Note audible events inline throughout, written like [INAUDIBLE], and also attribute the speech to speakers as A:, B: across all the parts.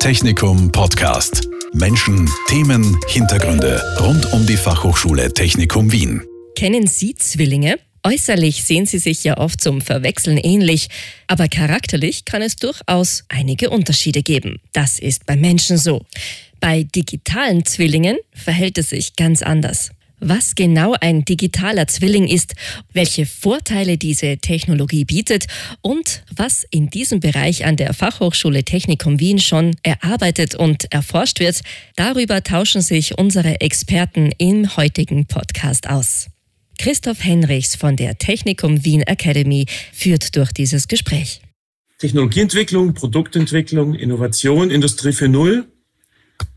A: Technikum Podcast. Menschen, Themen, Hintergründe rund um die Fachhochschule Technikum Wien.
B: Kennen Sie Zwillinge? Äußerlich sehen sie sich ja oft zum Verwechseln ähnlich, aber charakterlich kann es durchaus einige Unterschiede geben. Das ist bei Menschen so. Bei digitalen Zwillingen verhält es sich ganz anders. Was genau ein digitaler Zwilling ist, welche Vorteile diese Technologie bietet und was in diesem Bereich an der Fachhochschule Technikum Wien schon erarbeitet und erforscht wird, darüber tauschen sich unsere Experten im heutigen Podcast aus. Christoph Henrichs von der Technikum Wien Academy führt durch dieses Gespräch.
C: Technologieentwicklung, Produktentwicklung, Innovation, Industrie 4.0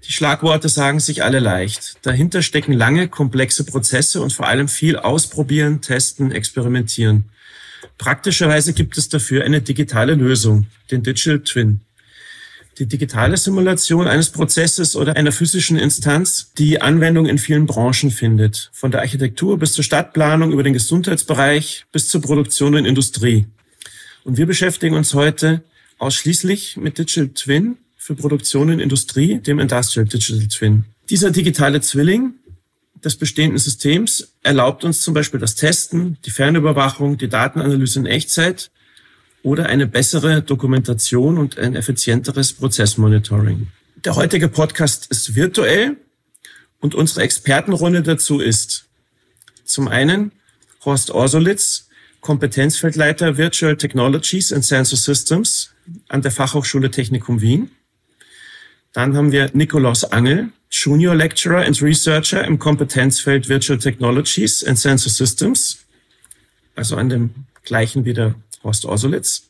C: die Schlagworte sagen sich alle leicht. Dahinter stecken lange, komplexe Prozesse und vor allem viel Ausprobieren, Testen, Experimentieren. Praktischerweise gibt es dafür eine digitale Lösung, den Digital Twin. Die digitale Simulation eines Prozesses oder einer physischen Instanz, die Anwendung in vielen Branchen findet. Von der Architektur bis zur Stadtplanung, über den Gesundheitsbereich bis zur Produktion und Industrie. Und wir beschäftigen uns heute ausschließlich mit Digital Twin für Produktion in Industrie, dem Industrial Digital Twin. Dieser digitale Zwilling des bestehenden Systems erlaubt uns zum Beispiel das Testen, die Fernüberwachung, die Datenanalyse in Echtzeit oder eine bessere Dokumentation und ein effizienteres Prozessmonitoring. Der heutige Podcast ist virtuell und unsere Expertenrunde dazu ist zum einen Horst Orsolitz, Kompetenzfeldleiter Virtual Technologies and Sensor Systems an der Fachhochschule Technikum Wien. Dann haben wir Nikolaus Angel, Junior Lecturer and Researcher im Kompetenzfeld Virtual Technologies and Sensor Systems, also an dem gleichen wie der Horst Orsolitz.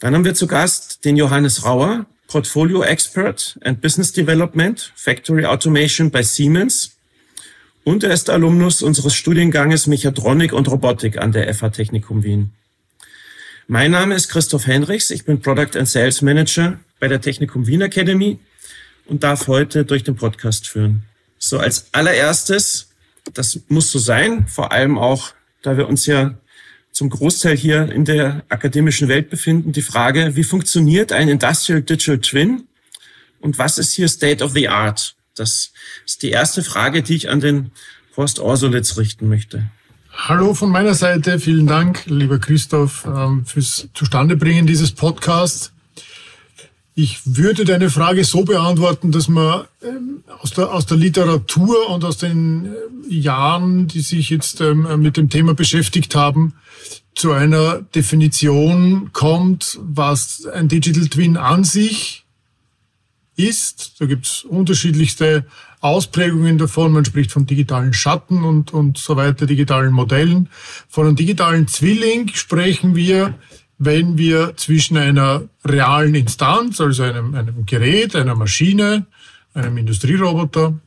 C: Dann haben wir zu Gast den Johannes Rauer, Portfolio Expert and Business Development, Factory Automation bei Siemens. Und er ist Alumnus unseres Studienganges Mechatronik und Robotik an der FH Technikum Wien. Mein Name ist Christoph Henrichs. Ich bin Product and Sales Manager bei der Technikum Wien Academy und darf heute durch den Podcast führen. So als allererstes, das muss so sein, vor allem auch, da wir uns ja zum Großteil hier in der akademischen Welt befinden, die Frage, wie funktioniert ein Industrial Digital Twin und was ist hier State of the Art? Das ist die erste Frage, die ich an den Horst Orsolitz richten möchte.
D: Hallo von meiner Seite, vielen Dank, lieber Christoph, ähm, fürs Zustandebringen dieses Podcasts. Ich würde deine Frage so beantworten, dass man ähm, aus, der, aus der Literatur und aus den äh, Jahren, die sich jetzt ähm, mit dem Thema beschäftigt haben, zu einer Definition kommt, was ein Digital Twin an sich ist. Da gibt es unterschiedlichste Ausprägungen davon. Man spricht von digitalen Schatten und, und so weiter, digitalen Modellen. Von einem digitalen Zwilling sprechen wir wenn wir zwischen einer realen Instanz, also einem, einem Gerät, einer Maschine, einem Industrieroboter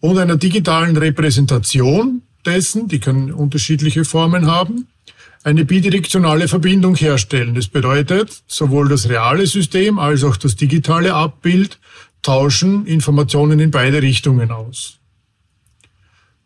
D: und einer digitalen Repräsentation dessen, die können unterschiedliche Formen haben, eine bidirektionale Verbindung herstellen. Das bedeutet, sowohl das reale System als auch das digitale Abbild tauschen Informationen in beide Richtungen aus.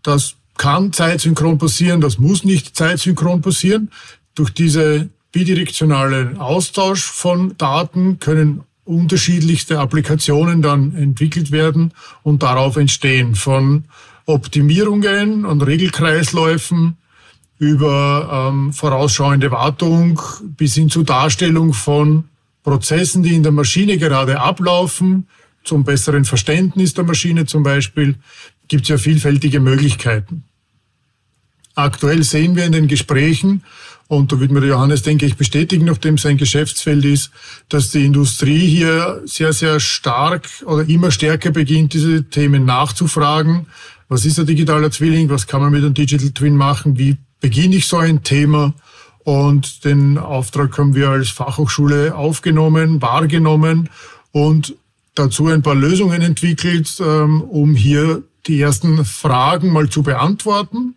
D: Das kann zeitsynchron passieren, das muss nicht zeitsynchron passieren. Durch diese bidirektionalen Austausch von Daten können unterschiedlichste Applikationen dann entwickelt werden und darauf entstehen von Optimierungen und Regelkreisläufen über ähm, vorausschauende Wartung bis hin zur Darstellung von Prozessen, die in der Maschine gerade ablaufen, zum besseren Verständnis der Maschine zum Beispiel, gibt es ja vielfältige Möglichkeiten. Aktuell sehen wir in den Gesprächen, und da wird mir Johannes, denke ich, bestätigen, nachdem sein Geschäftsfeld ist, dass die Industrie hier sehr, sehr stark oder immer stärker beginnt, diese Themen nachzufragen. Was ist ein digitaler Zwilling? Was kann man mit einem Digital Twin machen? Wie beginne ich so ein Thema? Und den Auftrag haben wir als Fachhochschule aufgenommen, wahrgenommen und dazu ein paar Lösungen entwickelt, ähm, um hier die ersten Fragen mal zu beantworten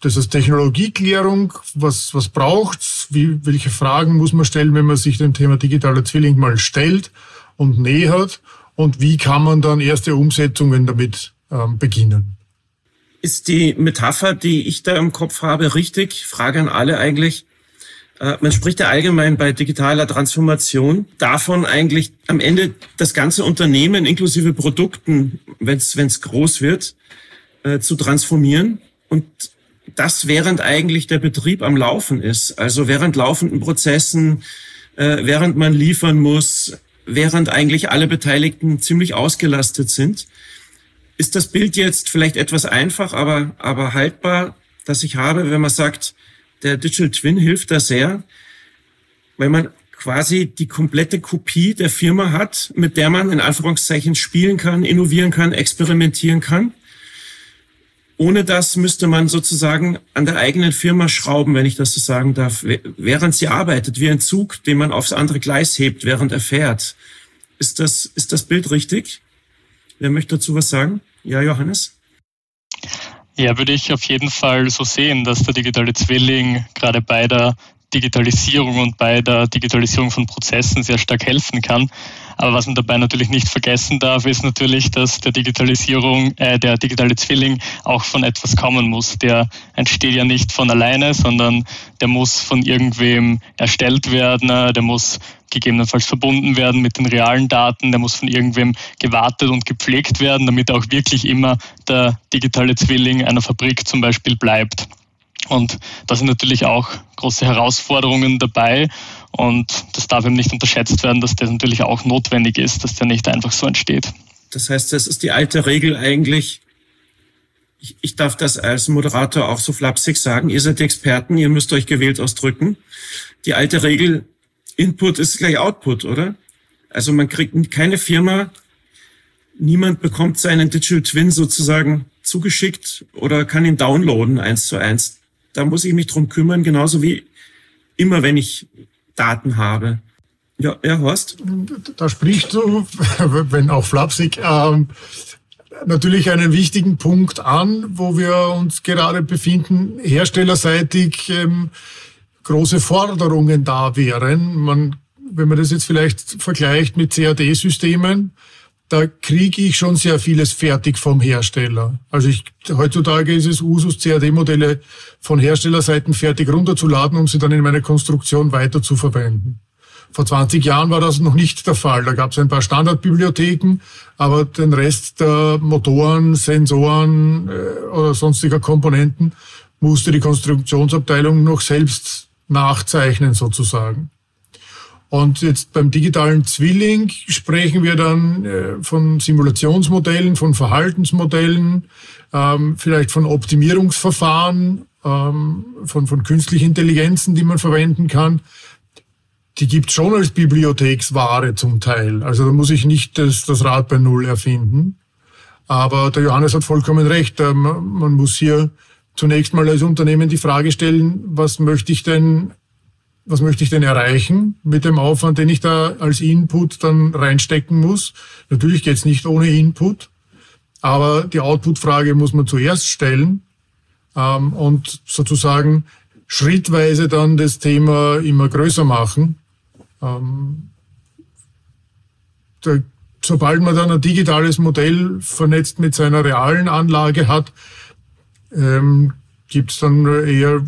D: das ist Technologieklärung. Was, was braucht's? Wie, welche Fragen muss man stellen, wenn man sich dem Thema digitaler Zwilling mal stellt und nähert? Und wie kann man dann erste Umsetzungen damit ähm, beginnen?
C: Ist die Metapher, die ich da im Kopf habe, richtig? Frage an alle eigentlich. Äh, man spricht ja allgemein bei digitaler Transformation davon eigentlich am Ende das ganze Unternehmen inklusive Produkten, wenn es groß wird, äh, zu transformieren. Und das während eigentlich der Betrieb am Laufen ist. Also während laufenden Prozessen, äh, während man liefern muss, während eigentlich alle Beteiligten ziemlich ausgelastet sind. Ist das Bild jetzt vielleicht etwas einfach, aber, aber haltbar, das ich habe, wenn man sagt, der Digital Twin hilft da sehr, weil man quasi die komplette Kopie der Firma hat, mit der man in Anführungszeichen spielen kann, innovieren kann, experimentieren kann. Ohne das müsste man sozusagen an der eigenen Firma schrauben, wenn ich das so sagen darf, während sie arbeitet, wie ein Zug, den man aufs andere Gleis hebt, während er fährt. Ist das, ist das Bild richtig? Wer möchte dazu was sagen? Ja, Johannes?
E: Ja, würde ich auf jeden Fall so sehen, dass der digitale Zwilling gerade bei der Digitalisierung und bei der Digitalisierung von Prozessen sehr stark helfen kann. Aber was man dabei natürlich nicht vergessen darf, ist natürlich, dass der Digitalisierung, äh, der digitale Zwilling auch von etwas kommen muss. Der entsteht ja nicht von alleine, sondern der muss von irgendwem erstellt werden, der muss gegebenenfalls verbunden werden mit den realen Daten, der muss von irgendwem gewartet und gepflegt werden, damit auch wirklich immer der digitale Zwilling einer Fabrik zum Beispiel bleibt. Und da sind natürlich auch große Herausforderungen dabei. Und das darf eben nicht unterschätzt werden, dass das natürlich auch notwendig ist, dass der nicht einfach so entsteht.
C: Das heißt, das ist die alte Regel eigentlich. Ich, ich darf das als Moderator auch so flapsig sagen. Ihr seid Experten, ihr müsst euch gewählt ausdrücken. Die alte Regel, Input ist gleich Output, oder? Also man kriegt keine Firma, niemand bekommt seinen Digital Twin sozusagen zugeschickt oder kann ihn downloaden eins zu eins. Da muss ich mich drum kümmern, genauso wie immer, wenn ich Daten habe. Ja, ja, Horst?
D: Da sprichst du, [LAUGHS] wenn auch flapsig, ähm, natürlich einen wichtigen Punkt an, wo wir uns gerade befinden, herstellerseitig ähm, große Forderungen da wären. Man, wenn man das jetzt vielleicht vergleicht mit CAD-Systemen, da kriege ich schon sehr vieles fertig vom Hersteller. Also ich, heutzutage ist es Usus, CAD-Modelle von Herstellerseiten fertig runterzuladen, um sie dann in meine Konstruktion weiter zu verwenden. Vor 20 Jahren war das noch nicht der Fall. Da gab es ein paar Standardbibliotheken, aber den Rest der Motoren, Sensoren äh, oder sonstiger Komponenten musste die Konstruktionsabteilung noch selbst nachzeichnen sozusagen. Und jetzt beim digitalen Zwilling sprechen wir dann äh, von Simulationsmodellen, von Verhaltensmodellen, ähm, vielleicht von Optimierungsverfahren, ähm, von, von künstlichen Intelligenzen, die man verwenden kann. Die gibt schon als Bibliotheksware zum Teil. Also da muss ich nicht das, das Rad bei Null erfinden. Aber der Johannes hat vollkommen recht. Ähm, man muss hier zunächst mal als Unternehmen die Frage stellen, was möchte ich denn, was möchte ich denn erreichen mit dem Aufwand, den ich da als Input dann reinstecken muss? Natürlich geht's nicht ohne Input, aber die Output-Frage muss man zuerst stellen ähm, und sozusagen schrittweise dann das Thema immer größer machen. Ähm, da, sobald man dann ein digitales Modell vernetzt mit seiner realen Anlage hat, ähm, gibt es dann eher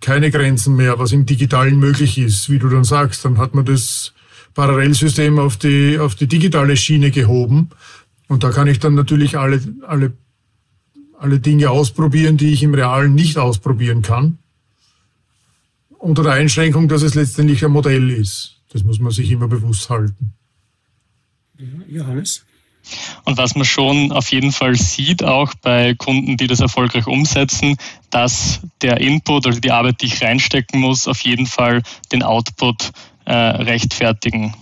D: keine Grenzen mehr, was im Digitalen möglich ist, wie du dann sagst. Dann hat man das Parallelsystem auf die, auf die digitale Schiene gehoben. Und da kann ich dann natürlich alle, alle, alle Dinge ausprobieren, die ich im Realen nicht ausprobieren kann. Unter der Einschränkung, dass es letztendlich ein Modell ist. Das muss man sich immer bewusst halten.
E: Johannes? Und was man schon auf jeden Fall sieht, auch bei Kunden, die das erfolgreich umsetzen, dass der Input, also die Arbeit, die ich reinstecken muss, auf jeden Fall den Output äh, rechtfertigen.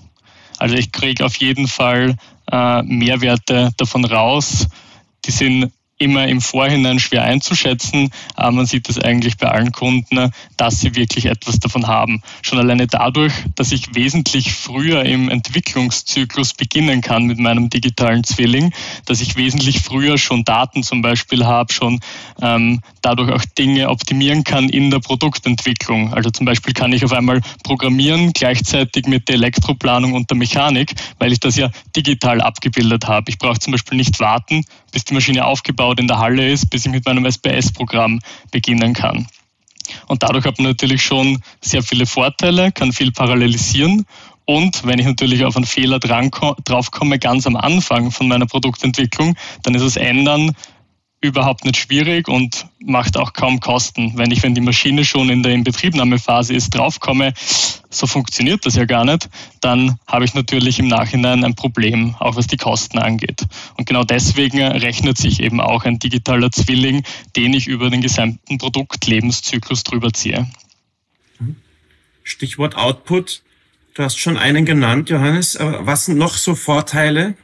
E: Also ich kriege auf jeden Fall äh, Mehrwerte davon raus. Die sind immer im Vorhinein schwer einzuschätzen, aber man sieht es eigentlich bei allen Kunden, dass sie wirklich etwas davon haben. Schon alleine dadurch, dass ich wesentlich früher im Entwicklungszyklus beginnen kann mit meinem digitalen Zwilling, dass ich wesentlich früher schon Daten zum Beispiel habe, schon ähm, dadurch auch Dinge optimieren kann in der Produktentwicklung. Also zum Beispiel kann ich auf einmal programmieren gleichzeitig mit der Elektroplanung und der Mechanik, weil ich das ja digital abgebildet habe. Ich brauche zum Beispiel nicht warten, bis die Maschine aufgebaut in der Halle ist, bis ich mit meinem SPS-Programm beginnen kann. Und dadurch hat man natürlich schon sehr viele Vorteile, kann viel parallelisieren und wenn ich natürlich auf einen Fehler draufkomme, ganz am Anfang von meiner Produktentwicklung, dann ist das Ändern überhaupt nicht schwierig und macht auch kaum Kosten. Wenn ich, wenn die Maschine schon in der Inbetriebnahmephase ist, draufkomme, so funktioniert das ja gar nicht, dann habe ich natürlich im Nachhinein ein Problem, auch was die Kosten angeht. Und genau deswegen rechnet sich eben auch ein digitaler Zwilling, den ich über den gesamten Produktlebenszyklus drüber ziehe.
C: Stichwort Output. Du hast schon einen genannt, Johannes. Was sind noch so Vorteile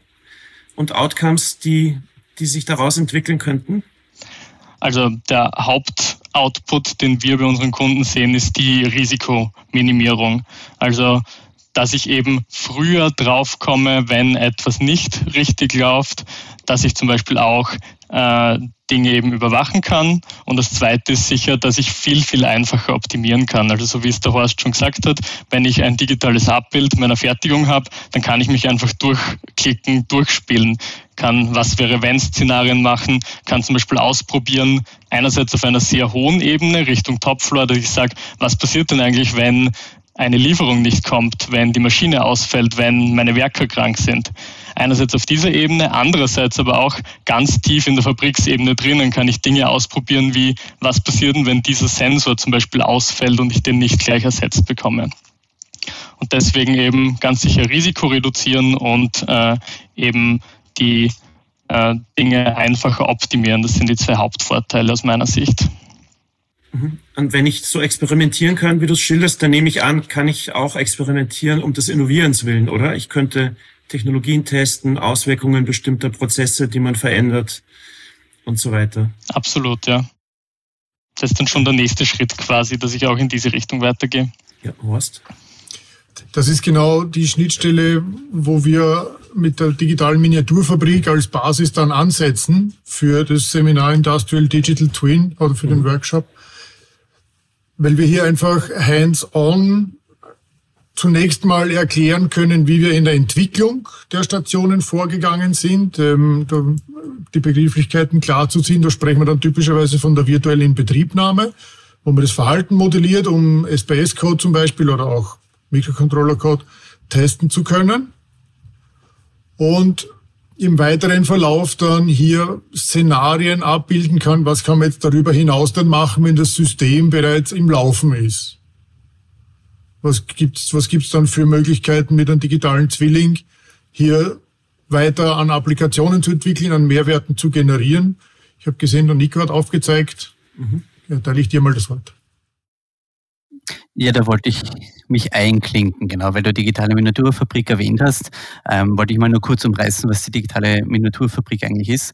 C: und Outcomes, die die sich daraus entwickeln könnten?
E: Also der Hauptoutput, den wir bei unseren Kunden sehen, ist die Risikominimierung. Also dass ich eben früher draufkomme, wenn etwas nicht richtig läuft, dass ich zum Beispiel auch äh, Dinge eben überwachen kann. Und das Zweite ist sicher, dass ich viel, viel einfacher optimieren kann. Also so wie es der Horst schon gesagt hat, wenn ich ein digitales Abbild meiner Fertigung habe, dann kann ich mich einfach durchklicken, durchspielen, kann was wäre wenn Szenarien machen, kann zum Beispiel ausprobieren, einerseits auf einer sehr hohen Ebene Richtung Topfloor, dass ich sage, was passiert denn eigentlich, wenn eine Lieferung nicht kommt, wenn die Maschine ausfällt, wenn meine Werker krank sind. Einerseits auf dieser Ebene, andererseits aber auch ganz tief in der Fabriksebene drinnen kann ich Dinge ausprobieren, wie was passiert wenn dieser Sensor zum Beispiel ausfällt und ich den nicht gleich ersetzt bekomme. Und deswegen eben ganz sicher Risiko reduzieren und äh, eben die äh, Dinge einfacher optimieren. Das sind die zwei Hauptvorteile aus meiner Sicht.
C: Mhm. Und wenn ich so experimentieren kann, wie du es schilderst, dann nehme ich an, kann ich auch experimentieren um des Innovierens willen, oder? Ich könnte Technologien testen, Auswirkungen bestimmter Prozesse, die man verändert und so weiter.
E: Absolut, ja. Das ist dann schon der nächste Schritt quasi, dass ich auch in diese Richtung weitergehe.
C: Ja, Horst?
D: Das ist genau die Schnittstelle, wo wir mit der digitalen Miniaturfabrik als Basis dann ansetzen für das Seminar Industrial Digital Twin oder für den mhm. Workshop, weil wir hier einfach hands-on zunächst mal erklären können, wie wir in der Entwicklung der Stationen vorgegangen sind, ähm, die Begrifflichkeiten klar zu ziehen. Da sprechen wir dann typischerweise von der virtuellen Inbetriebnahme, wo man das Verhalten modelliert, um SPS-Code zum Beispiel oder auch Mikrocontroller-Code testen zu können. Und im weiteren Verlauf dann hier Szenarien abbilden kann, was kann man jetzt darüber hinaus dann machen, wenn das System bereits im Laufen ist. Was gibt's, was gibt's dann für Möglichkeiten mit einem digitalen Zwilling hier weiter an Applikationen zu entwickeln, an Mehrwerten zu generieren? Ich habe gesehen, der Nico hat aufgezeigt. Mhm. Ja, da liegt dir mal das Wort.
F: Ja, da wollte ich mich einklinken, genau, weil du digitale Miniaturfabrik erwähnt hast, ähm, wollte ich mal nur kurz umreißen, was die digitale Miniaturfabrik eigentlich ist.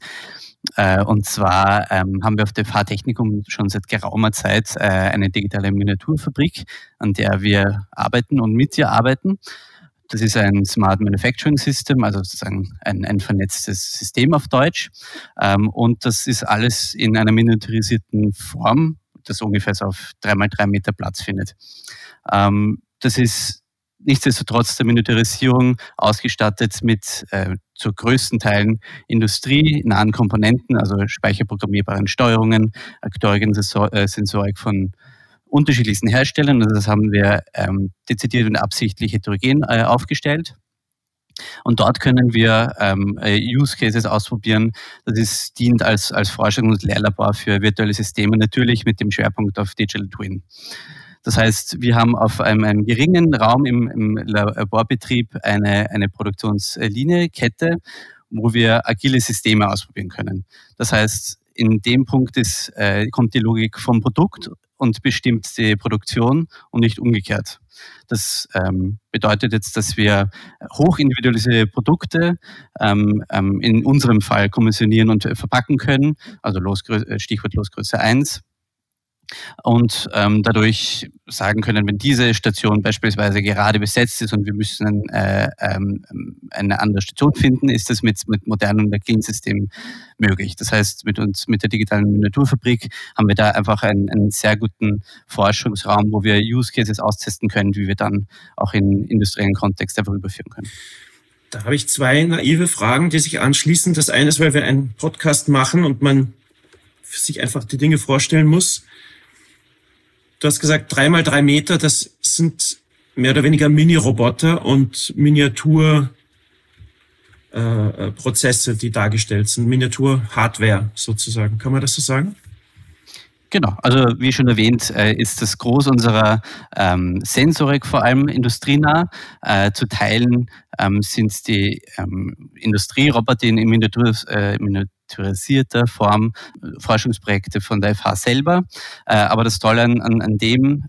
F: Äh, und zwar ähm, haben wir auf der Fahrtechnikum schon seit geraumer Zeit äh, eine digitale Miniaturfabrik, an der wir arbeiten und mit ihr arbeiten. Das ist ein Smart Manufacturing System, also sozusagen ein, ein vernetztes System auf Deutsch. Ähm, und das ist alles in einer miniaturisierten Form, das ungefähr so auf drei mal drei Meter Platz findet. Ähm, das ist nichtsdestotrotz der Miniaturisierung ausgestattet mit äh, zu größten Teilen industrienahen Komponenten, also speicherprogrammierbaren Steuerungen, Aktorien-Sensorik von unterschiedlichsten Herstellern. Also das haben wir ähm, dezidiert und absichtlich heterogen äh, aufgestellt. Und dort können wir ähm, äh, Use Cases ausprobieren. Das ist, dient als, als Forschungs- und Lehrlabor für virtuelle Systeme, natürlich mit dem Schwerpunkt auf Digital Twin. Das heißt, wir haben auf einem, einem geringen Raum im, im Laborbetrieb eine, eine Produktionslinie, Kette, wo wir agile Systeme ausprobieren können. Das heißt, in dem Punkt ist, äh, kommt die Logik vom Produkt und bestimmt die Produktion und nicht umgekehrt. Das ähm, bedeutet jetzt, dass wir hochindividualisierte Produkte ähm, ähm, in unserem Fall kommissionieren und verpacken können, also Losgrö Stichwort Losgröße 1 und ähm, dadurch sagen können, wenn diese Station beispielsweise gerade besetzt ist und wir müssen äh, ähm, eine andere Station finden, ist das mit, mit modernen Clean-Systemen möglich. Das heißt, mit uns, mit der digitalen Miniaturfabrik haben wir da einfach einen, einen sehr guten Forschungsraum, wo wir Use Cases austesten können, wie wir dann auch in industriellen Kontext einfach überführen können.
C: Da habe ich zwei naive Fragen, die sich anschließen. Das eine ist, weil wir einen Podcast machen und man sich einfach die Dinge vorstellen muss du hast gesagt, drei mal drei Meter, das sind mehr oder weniger Mini-Roboter und Miniatur äh, äh, die dargestellt sind, Miniatur-Hardware sozusagen. Kann man das so sagen?
F: Genau, also wie schon erwähnt, äh, ist das Groß unserer ähm, Sensorik vor allem industrienah. Äh, zu Teilen ähm, sind die ähm, Industrieroboter in Miniatur, äh, miniaturisierter Form Forschungsprojekte von der FH selber. Äh, aber das Tolle an, an, dem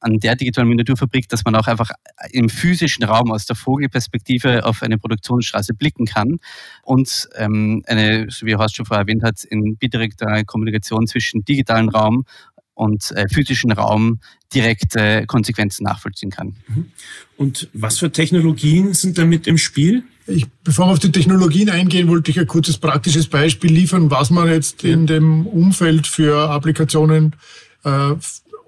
F: an der digitalen Miniaturfabrik, dass man auch einfach im physischen Raum aus der Vogelperspektive auf eine Produktionsstraße blicken kann und ähm, eine, so wie Horst schon vorher erwähnt hat, in bidirekter Kommunikation zwischen digitalen Raum und äh, physischen Raum direkte äh, Konsequenzen nachvollziehen kann. Mhm.
C: Und was für Technologien sind damit im Spiel?
D: Ich, bevor wir auf die Technologien eingehen, wollte ich ein kurzes praktisches Beispiel liefern, was man jetzt in dem Umfeld für Applikationen äh,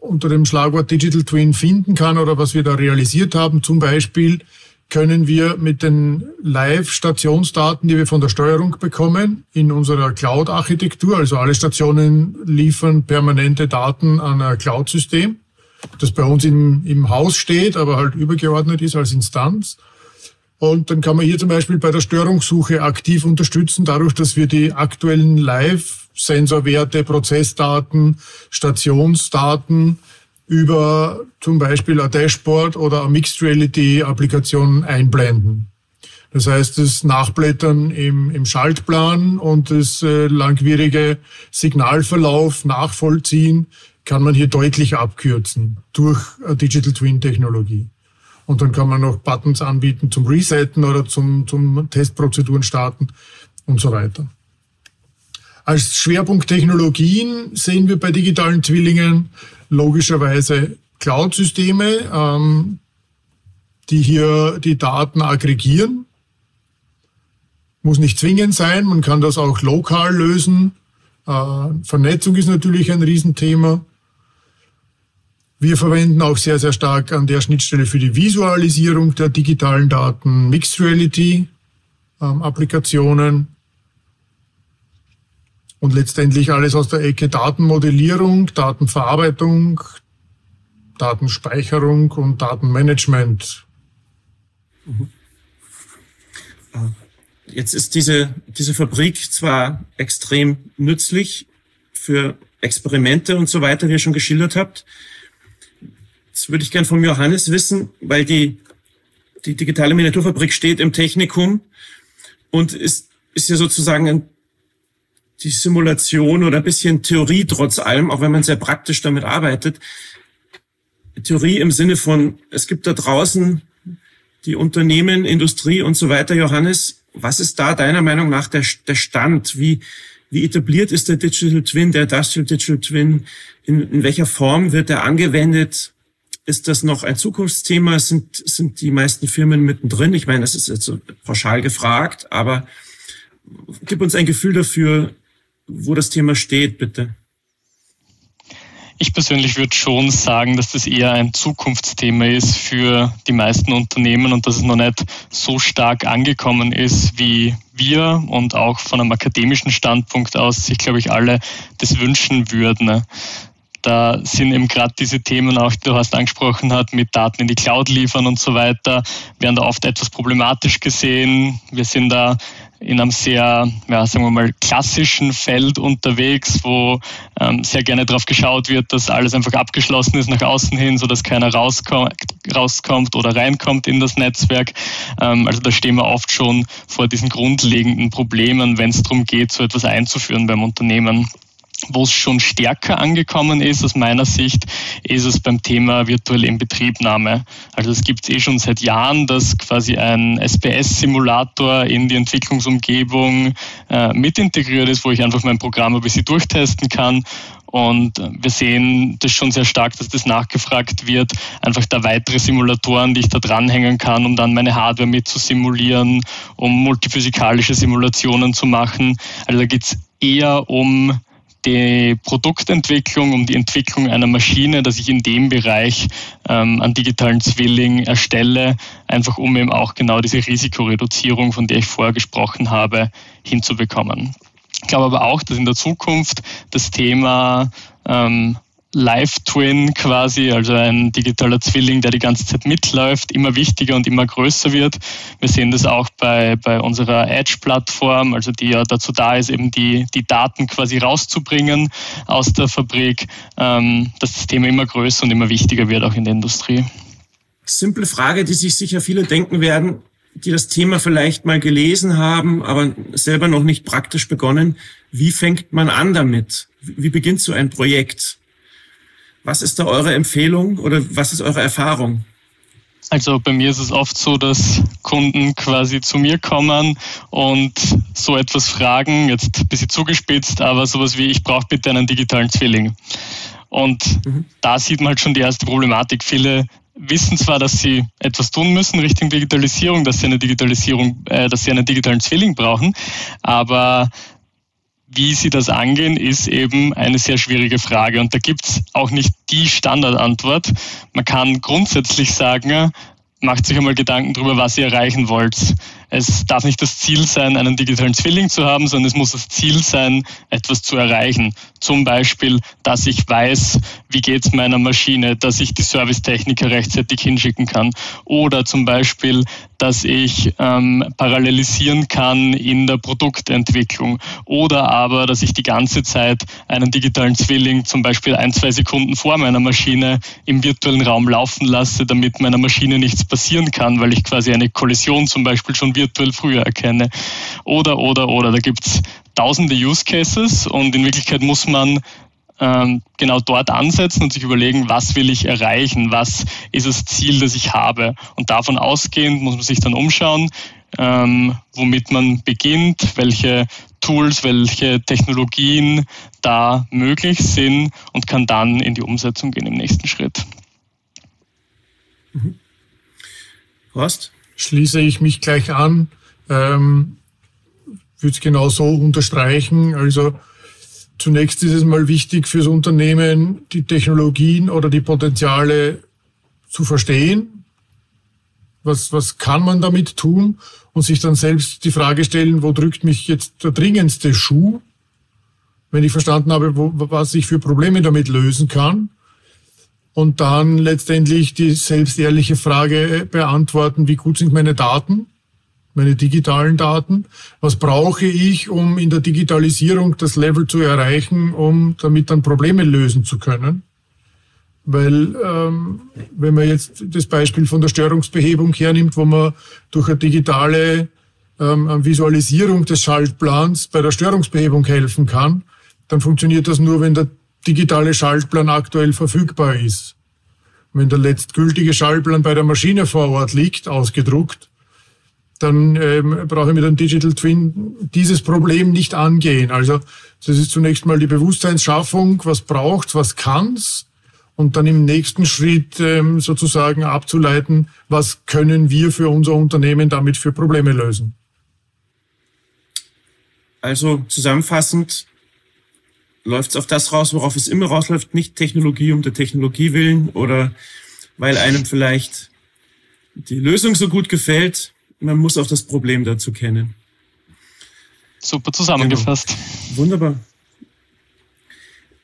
D: unter dem Schlagwort Digital Twin finden kann oder was wir da realisiert haben. Zum Beispiel können wir mit den Live-Stationsdaten, die wir von der Steuerung bekommen, in unserer Cloud-Architektur, also alle Stationen liefern permanente Daten an ein Cloud-System, das bei uns im, im Haus steht, aber halt übergeordnet ist als Instanz. Und dann kann man hier zum Beispiel bei der Störungssuche aktiv unterstützen, dadurch, dass wir die aktuellen Live-Sensorwerte, Prozessdaten, Stationsdaten über zum Beispiel ein Dashboard oder eine Mixed Reality-Applikation einblenden. Das heißt, das Nachblättern im, im Schaltplan und das äh, langwierige Signalverlauf nachvollziehen kann man hier deutlich abkürzen durch Digital Twin Technologie. Und dann kann man noch Buttons anbieten zum Resetten oder zum, zum Testprozeduren starten und so weiter. Als Schwerpunkt Technologien sehen wir bei digitalen Zwillingen logischerweise Cloud-Systeme, ähm, die hier die Daten aggregieren. Muss nicht zwingend sein, man kann das auch lokal lösen. Äh, Vernetzung ist natürlich ein Riesenthema. Wir verwenden auch sehr, sehr stark an der Schnittstelle für die Visualisierung der digitalen Daten Mixed Reality ähm, Applikationen und letztendlich alles aus der Ecke Datenmodellierung, Datenverarbeitung, Datenspeicherung und Datenmanagement. Mhm.
C: Jetzt ist diese, diese Fabrik zwar extrem nützlich für Experimente und so weiter, wie ihr schon geschildert habt. Das würde ich gern von Johannes wissen, weil die, die digitale Miniaturfabrik steht im Technikum und ist, ist ja sozusagen ein, die Simulation oder ein bisschen Theorie trotz allem, auch wenn man sehr praktisch damit arbeitet. Theorie im Sinne von, es gibt da draußen die Unternehmen, Industrie und so weiter. Johannes, was ist da deiner Meinung nach der, der Stand? Wie, wie etabliert ist der Digital Twin, der Industrial Digital Twin? In, in welcher Form wird er angewendet? Ist das noch ein Zukunftsthema? Sind, sind die meisten Firmen mittendrin? Ich meine, das ist jetzt so pauschal gefragt, aber gib uns ein Gefühl dafür, wo das Thema steht, bitte.
E: Ich persönlich würde schon sagen, dass das eher ein Zukunftsthema ist für die meisten Unternehmen und dass es noch nicht so stark angekommen ist, wie wir und auch von einem akademischen Standpunkt aus sich, glaube ich, alle das wünschen würden da sind eben gerade diese Themen auch, die du hast angesprochen hast, mit Daten in die Cloud liefern und so weiter, werden da oft etwas problematisch gesehen. Wir sind da in einem sehr, ja, sagen wir mal, klassischen Feld unterwegs, wo ähm, sehr gerne darauf geschaut wird, dass alles einfach abgeschlossen ist nach außen hin, sodass keiner rauskommt, rauskommt oder reinkommt in das Netzwerk. Ähm, also da stehen wir oft schon vor diesen grundlegenden Problemen, wenn es darum geht, so etwas einzuführen beim Unternehmen. Wo es schon stärker angekommen ist, aus meiner Sicht, ist es beim Thema virtuelle Inbetriebnahme. Also es gibt es eh schon seit Jahren, dass quasi ein SPS-Simulator in die Entwicklungsumgebung äh, mit integriert ist, wo ich einfach mein Programm ein bisschen durchtesten kann. Und wir sehen das schon sehr stark, dass das nachgefragt wird. Einfach da weitere Simulatoren, die ich da dranhängen kann, um dann meine Hardware mit zu simulieren, um multiphysikalische Simulationen zu machen. Also da geht es eher um die Produktentwicklung, um die Entwicklung einer Maschine, dass ich in dem Bereich ähm, einen digitalen Zwilling erstelle, einfach um eben auch genau diese Risikoreduzierung, von der ich vorher gesprochen habe, hinzubekommen. Ich glaube aber auch, dass in der Zukunft das Thema ähm, Live-Twin quasi, also ein digitaler Zwilling, der die ganze Zeit mitläuft, immer wichtiger und immer größer wird. Wir sehen das auch bei, bei unserer Edge-Plattform, also die ja dazu da ist, eben die, die Daten quasi rauszubringen aus der Fabrik, ähm, dass das Thema immer größer und immer wichtiger wird, auch in der Industrie.
C: Simple Frage, die sich sicher viele denken werden, die das Thema vielleicht mal gelesen haben, aber selber noch nicht praktisch begonnen. Wie fängt man an damit? Wie beginnt so ein Projekt? Was ist da eure Empfehlung oder was ist eure Erfahrung?
E: Also bei mir ist es oft so, dass Kunden quasi zu mir kommen und so etwas fragen, jetzt ein bisschen zugespitzt, aber sowas wie, ich brauche bitte einen digitalen Zwilling. Und mhm. da sieht man halt schon die erste Problematik. Viele wissen zwar, dass sie etwas tun müssen Richtung Digitalisierung, dass sie eine Digitalisierung, äh, dass sie einen digitalen Zwilling brauchen, aber wie sie das angehen, ist eben eine sehr schwierige Frage. Und da gibt es auch nicht die Standardantwort. Man kann grundsätzlich sagen, macht sich einmal Gedanken darüber, was ihr erreichen wollt. Es darf nicht das Ziel sein, einen digitalen Zwilling zu haben, sondern es muss das Ziel sein, etwas zu erreichen. Zum Beispiel, dass ich weiß, wie geht es meiner Maschine, dass ich die Servicetechniker rechtzeitig hinschicken kann. Oder zum Beispiel, dass ich ähm, parallelisieren kann in der Produktentwicklung. Oder aber, dass ich die ganze Zeit einen digitalen Zwilling zum Beispiel ein, zwei Sekunden vor meiner Maschine im virtuellen Raum laufen lasse, damit meiner Maschine nichts passieren kann, weil ich quasi eine Kollision zum Beispiel schon virtuell früher erkenne. Oder, oder, oder. Da gibt es tausende Use Cases und in Wirklichkeit muss man ähm, genau dort ansetzen und sich überlegen, was will ich erreichen, was ist das Ziel, das ich habe. Und davon ausgehend muss man sich dann umschauen, ähm, womit man beginnt, welche Tools, welche Technologien da möglich sind und kann dann in die Umsetzung gehen im nächsten Schritt.
D: Mhm. Horst? Schließe ich mich gleich an. Ähm, würde es genau so unterstreichen. Also zunächst ist es mal wichtig fürs Unternehmen, die Technologien oder die Potenziale zu verstehen. Was, was kann man damit tun? Und sich dann selbst die Frage stellen, wo drückt mich jetzt der dringendste Schuh? Wenn ich verstanden habe, wo, was ich für Probleme damit lösen kann und dann letztendlich die selbstehrliche Frage beantworten, wie gut sind meine Daten, meine digitalen Daten, was brauche ich, um in der Digitalisierung das Level zu erreichen, um damit dann Probleme lösen zu können. Weil ähm, wenn man jetzt das Beispiel von der Störungsbehebung hernimmt, wo man durch eine digitale ähm, Visualisierung des Schaltplans bei der Störungsbehebung helfen kann, dann funktioniert das nur, wenn der digitale Schaltplan aktuell verfügbar ist. Wenn der letztgültige Schaltplan bei der Maschine vor Ort liegt, ausgedruckt, dann ähm, brauche ich mit einem Digital Twin dieses Problem nicht angehen. Also das ist zunächst mal die Bewusstseinsschaffung, was braucht, was kann's, und dann im nächsten Schritt ähm, sozusagen abzuleiten, was können wir für unser Unternehmen damit für Probleme lösen.
C: Also zusammenfassend, läuft es auf das raus, worauf es immer rausläuft, nicht Technologie um der Technologie willen oder weil einem vielleicht die Lösung so gut gefällt. Man muss auch das Problem dazu kennen.
E: Super zusammengefasst.
C: Genau. Wunderbar.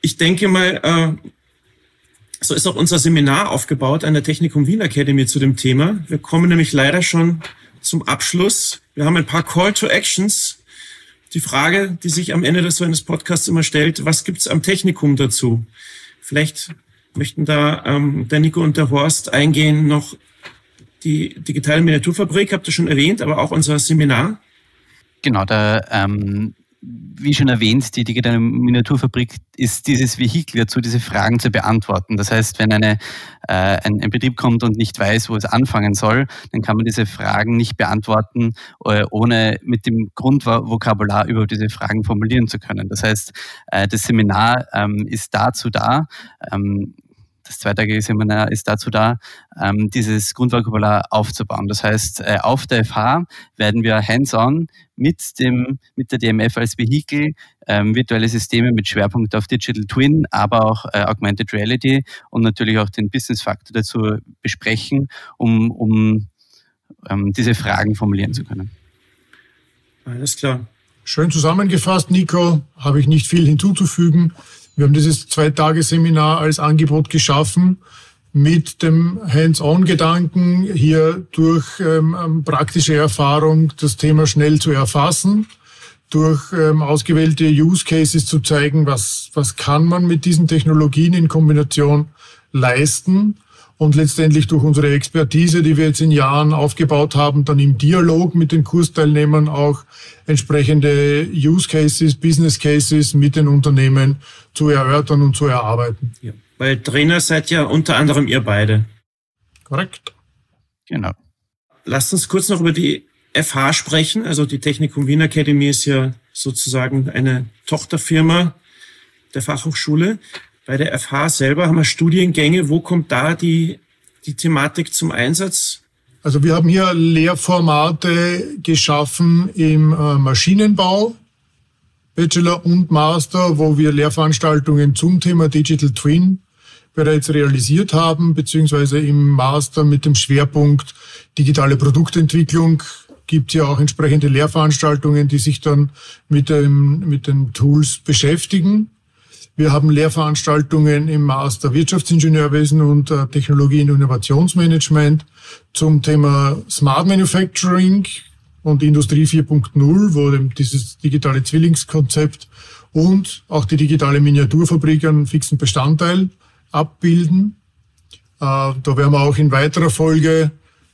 C: Ich denke mal, äh, so ist auch unser Seminar aufgebaut an der Technikum Wien Academy zu dem Thema. Wir kommen nämlich leider schon zum Abschluss. Wir haben ein paar Call to Actions die Frage, die sich am Ende des so eines Podcasts immer stellt, was gibt's am Technikum dazu? Vielleicht möchten da ähm, der Nico und der Horst eingehen noch die digitale Miniaturfabrik, habt ihr schon erwähnt, aber auch unser Seminar.
F: Genau, da ähm, wie schon erwähnt, die digitale Miniaturfabrik ist dieses Vehikel dazu, diese Fragen zu beantworten. Das heißt, wenn eine, äh, ein, ein, Betrieb kommt und nicht weiß, wo es anfangen soll, dann kann man diese Fragen nicht beantworten, äh, ohne mit dem Grundvokabular über diese Fragen formulieren zu können. Das heißt, äh, das Seminar ähm, ist dazu da, ähm, das zweitägige Seminar ist dazu da, ähm, dieses Grundvokabular aufzubauen. Das heißt, äh, auf der FH werden wir hands-on mit, dem, mit der DMF als Vehikel ähm, virtuelle Systeme mit Schwerpunkt auf Digital Twin, aber auch äh, Augmented Reality und natürlich auch den Business-Faktor dazu besprechen, um, um ähm, diese Fragen formulieren zu können.
C: Alles klar.
D: Schön zusammengefasst, Nico. Habe ich nicht viel hinzuzufügen. Wir haben dieses Zwei-Tage-Seminar als Angebot geschaffen mit dem Hands-on-Gedanken, hier durch ähm, ähm, praktische Erfahrung das Thema schnell zu erfassen, durch ähm, ausgewählte Use Cases zu zeigen, was, was kann man mit diesen Technologien in Kombination leisten. Und letztendlich durch unsere Expertise, die wir jetzt in Jahren aufgebaut haben, dann im Dialog mit den Kursteilnehmern auch entsprechende Use Cases, Business Cases mit den Unternehmen zu erörtern und zu erarbeiten.
C: Ja. Weil Trainer seid ja unter anderem ihr beide.
D: Korrekt.
F: Genau.
C: Lasst uns kurz noch über die FH sprechen. Also die Technikum Wien Academy ist ja sozusagen eine Tochterfirma der Fachhochschule. Bei der FH selber haben wir Studiengänge. Wo kommt da die, die Thematik zum Einsatz?
D: Also wir haben hier Lehrformate geschaffen im äh, Maschinenbau, Bachelor und Master, wo wir Lehrveranstaltungen zum Thema Digital Twin bereits realisiert haben, beziehungsweise im Master mit dem Schwerpunkt digitale Produktentwicklung gibt es ja auch entsprechende Lehrveranstaltungen, die sich dann mit, dem, mit den Tools beschäftigen. Wir haben Lehrveranstaltungen im Master Wirtschaftsingenieurwesen und äh, Technologie- und Innovationsmanagement zum Thema Smart Manufacturing und Industrie 4.0, wo dieses digitale Zwillingskonzept und auch die digitale Miniaturfabrik einen fixen Bestandteil abbilden. Äh, da werden wir auch in weiterer Folge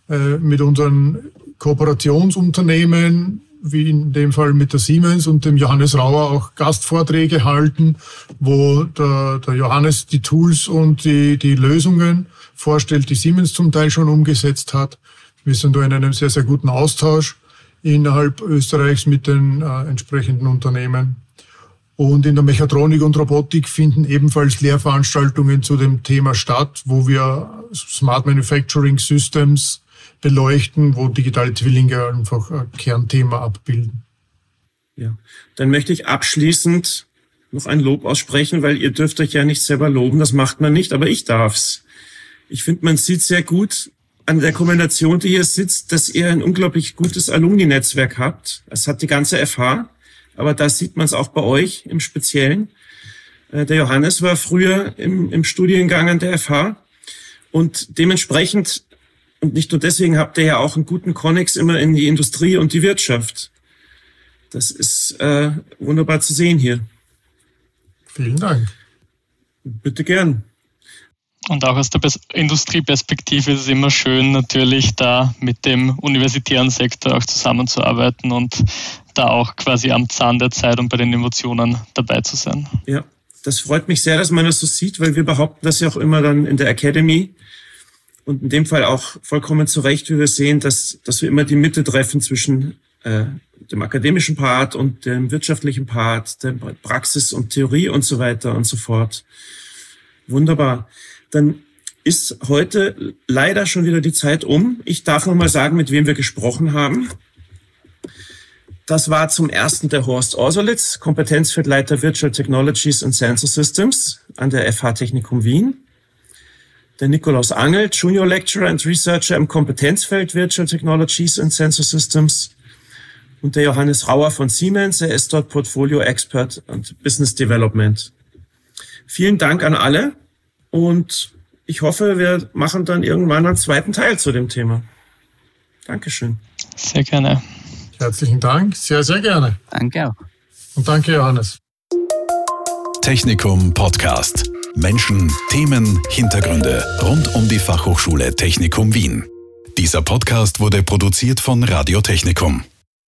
D: äh, mit unseren Kooperationsunternehmen, wie in dem Fall mit der Siemens und dem Johannes Rauer, auch Gastvorträge halten, wo der, der Johannes die Tools und die, die Lösungen vorstellt, die Siemens zum Teil schon umgesetzt hat. Wir sind da in einem sehr, sehr guten Austausch innerhalb Österreichs mit den äh, entsprechenden Unternehmen. Und in der Mechatronik und Robotik finden ebenfalls Lehrveranstaltungen zu dem Thema statt, wo wir Smart Manufacturing Systems beleuchten, wo digitale Zwillinge einfach ein Kernthema abbilden.
C: Ja, dann möchte ich abschließend noch ein Lob aussprechen, weil ihr dürft euch ja nicht selber loben, das macht man nicht, aber ich darf's. Ich finde, man sieht sehr gut an der Kombination, die hier sitzt, dass ihr ein unglaublich gutes Alumni-Netzwerk habt. Es hat die ganze FH aber da sieht man es auch bei euch im Speziellen. Äh, der Johannes war früher im, im Studiengang an der FH und dementsprechend, und nicht nur deswegen, habt ihr ja auch einen guten Connex immer in die Industrie und die Wirtschaft. Das ist äh, wunderbar zu sehen hier.
D: Vielen Dank.
C: Bitte gern.
E: Und auch aus der Industrieperspektive ist es immer schön, natürlich da mit dem universitären Sektor auch zusammenzuarbeiten und da auch quasi am Zahn der Zeit und bei den Emotionen dabei zu sein.
C: Ja, das freut mich sehr, dass man das so sieht, weil wir behaupten das ja auch immer dann in der Academy und in dem Fall auch vollkommen zu Recht, wie wir sehen, dass, dass wir immer die Mitte treffen zwischen äh, dem akademischen Part und dem wirtschaftlichen Part, der Praxis und Theorie und so weiter und so fort. Wunderbar dann ist heute leider schon wieder die Zeit um. Ich darf noch mal sagen, mit wem wir gesprochen haben. Das war zum ersten der Horst Orsolitz, Kompetenzfeldleiter Virtual Technologies and Sensor Systems an der FH Technikum Wien. Der Nikolaus Angel, Junior Lecturer and Researcher im Kompetenzfeld Virtual Technologies and Sensor Systems. Und der Johannes Rauer von Siemens, er ist dort Portfolio Expert und Business Development. Vielen Dank an alle. Und ich hoffe, wir machen dann irgendwann einen zweiten Teil zu dem Thema. Dankeschön.
E: Sehr gerne.
D: Herzlichen Dank. Sehr, sehr gerne.
F: Danke auch.
D: Und danke, Johannes.
A: Technikum Podcast. Menschen, Themen, Hintergründe rund um die Fachhochschule Technikum Wien. Dieser Podcast wurde produziert von Radio Technikum.